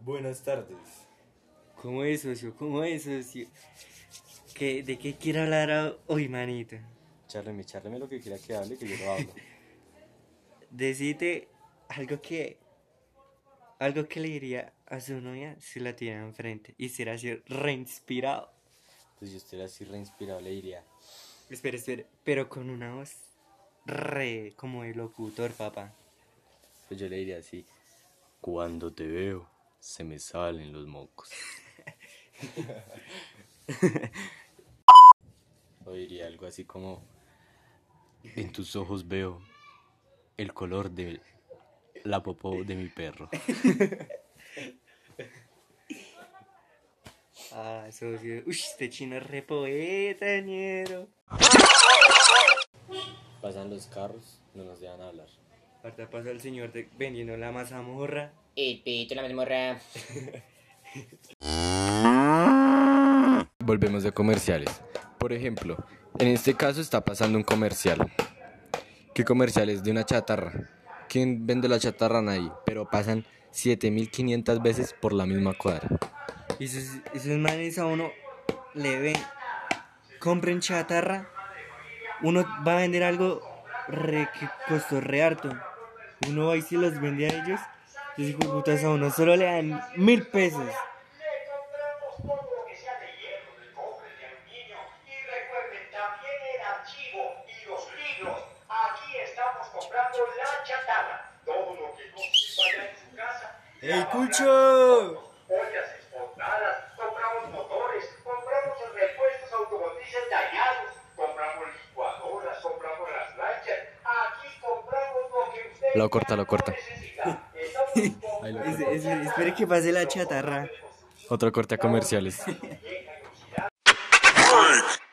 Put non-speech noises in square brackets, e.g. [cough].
Buenas tardes. ¿Cómo es, socio? ¿Cómo es, socio? ¿Qué, ¿De qué quiere hablar hoy, manito? Charleme, charleme lo que quiera que hable, que yo lo hablo. [laughs] Decite algo que... Algo que le diría a su novia si la tiene enfrente y será así reinspirado. Pues yo estoy así reinspirado, le diría. Espera, espera, pero con una voz re como de locutor, papá. Pues yo le diría así. Cuando te veo, se me salen los mocos. [laughs] o diría algo así como. En tus ojos veo el color de la popó de mi perro. [laughs] Ah, socio. Uy, este chino es re poeta, ñero. Pasan los carros, no nos dejan hablar. Ahorita pasa el señor de- vendiendo la mazamorra. El pito, la mazmorra. Volvemos de comerciales. Por ejemplo, en este caso está pasando un comercial. ¿Qué comercial es? De una chatarra. ¿Quién vende la chatarra? Nadie. Pero pasan 7500 veces por la misma cuadra. Y esos, esos manes a uno le ven, compren chatarra, uno va a vender algo re, que costó re harto. Uno va y se los vende a ellos, y putas a uno solo le dan mil pesos. compramos todo lo corta, lo corta. [laughs] Ahí lo Es- es- espere que pase la chatarra. Otro corte a comerciales. [laughs]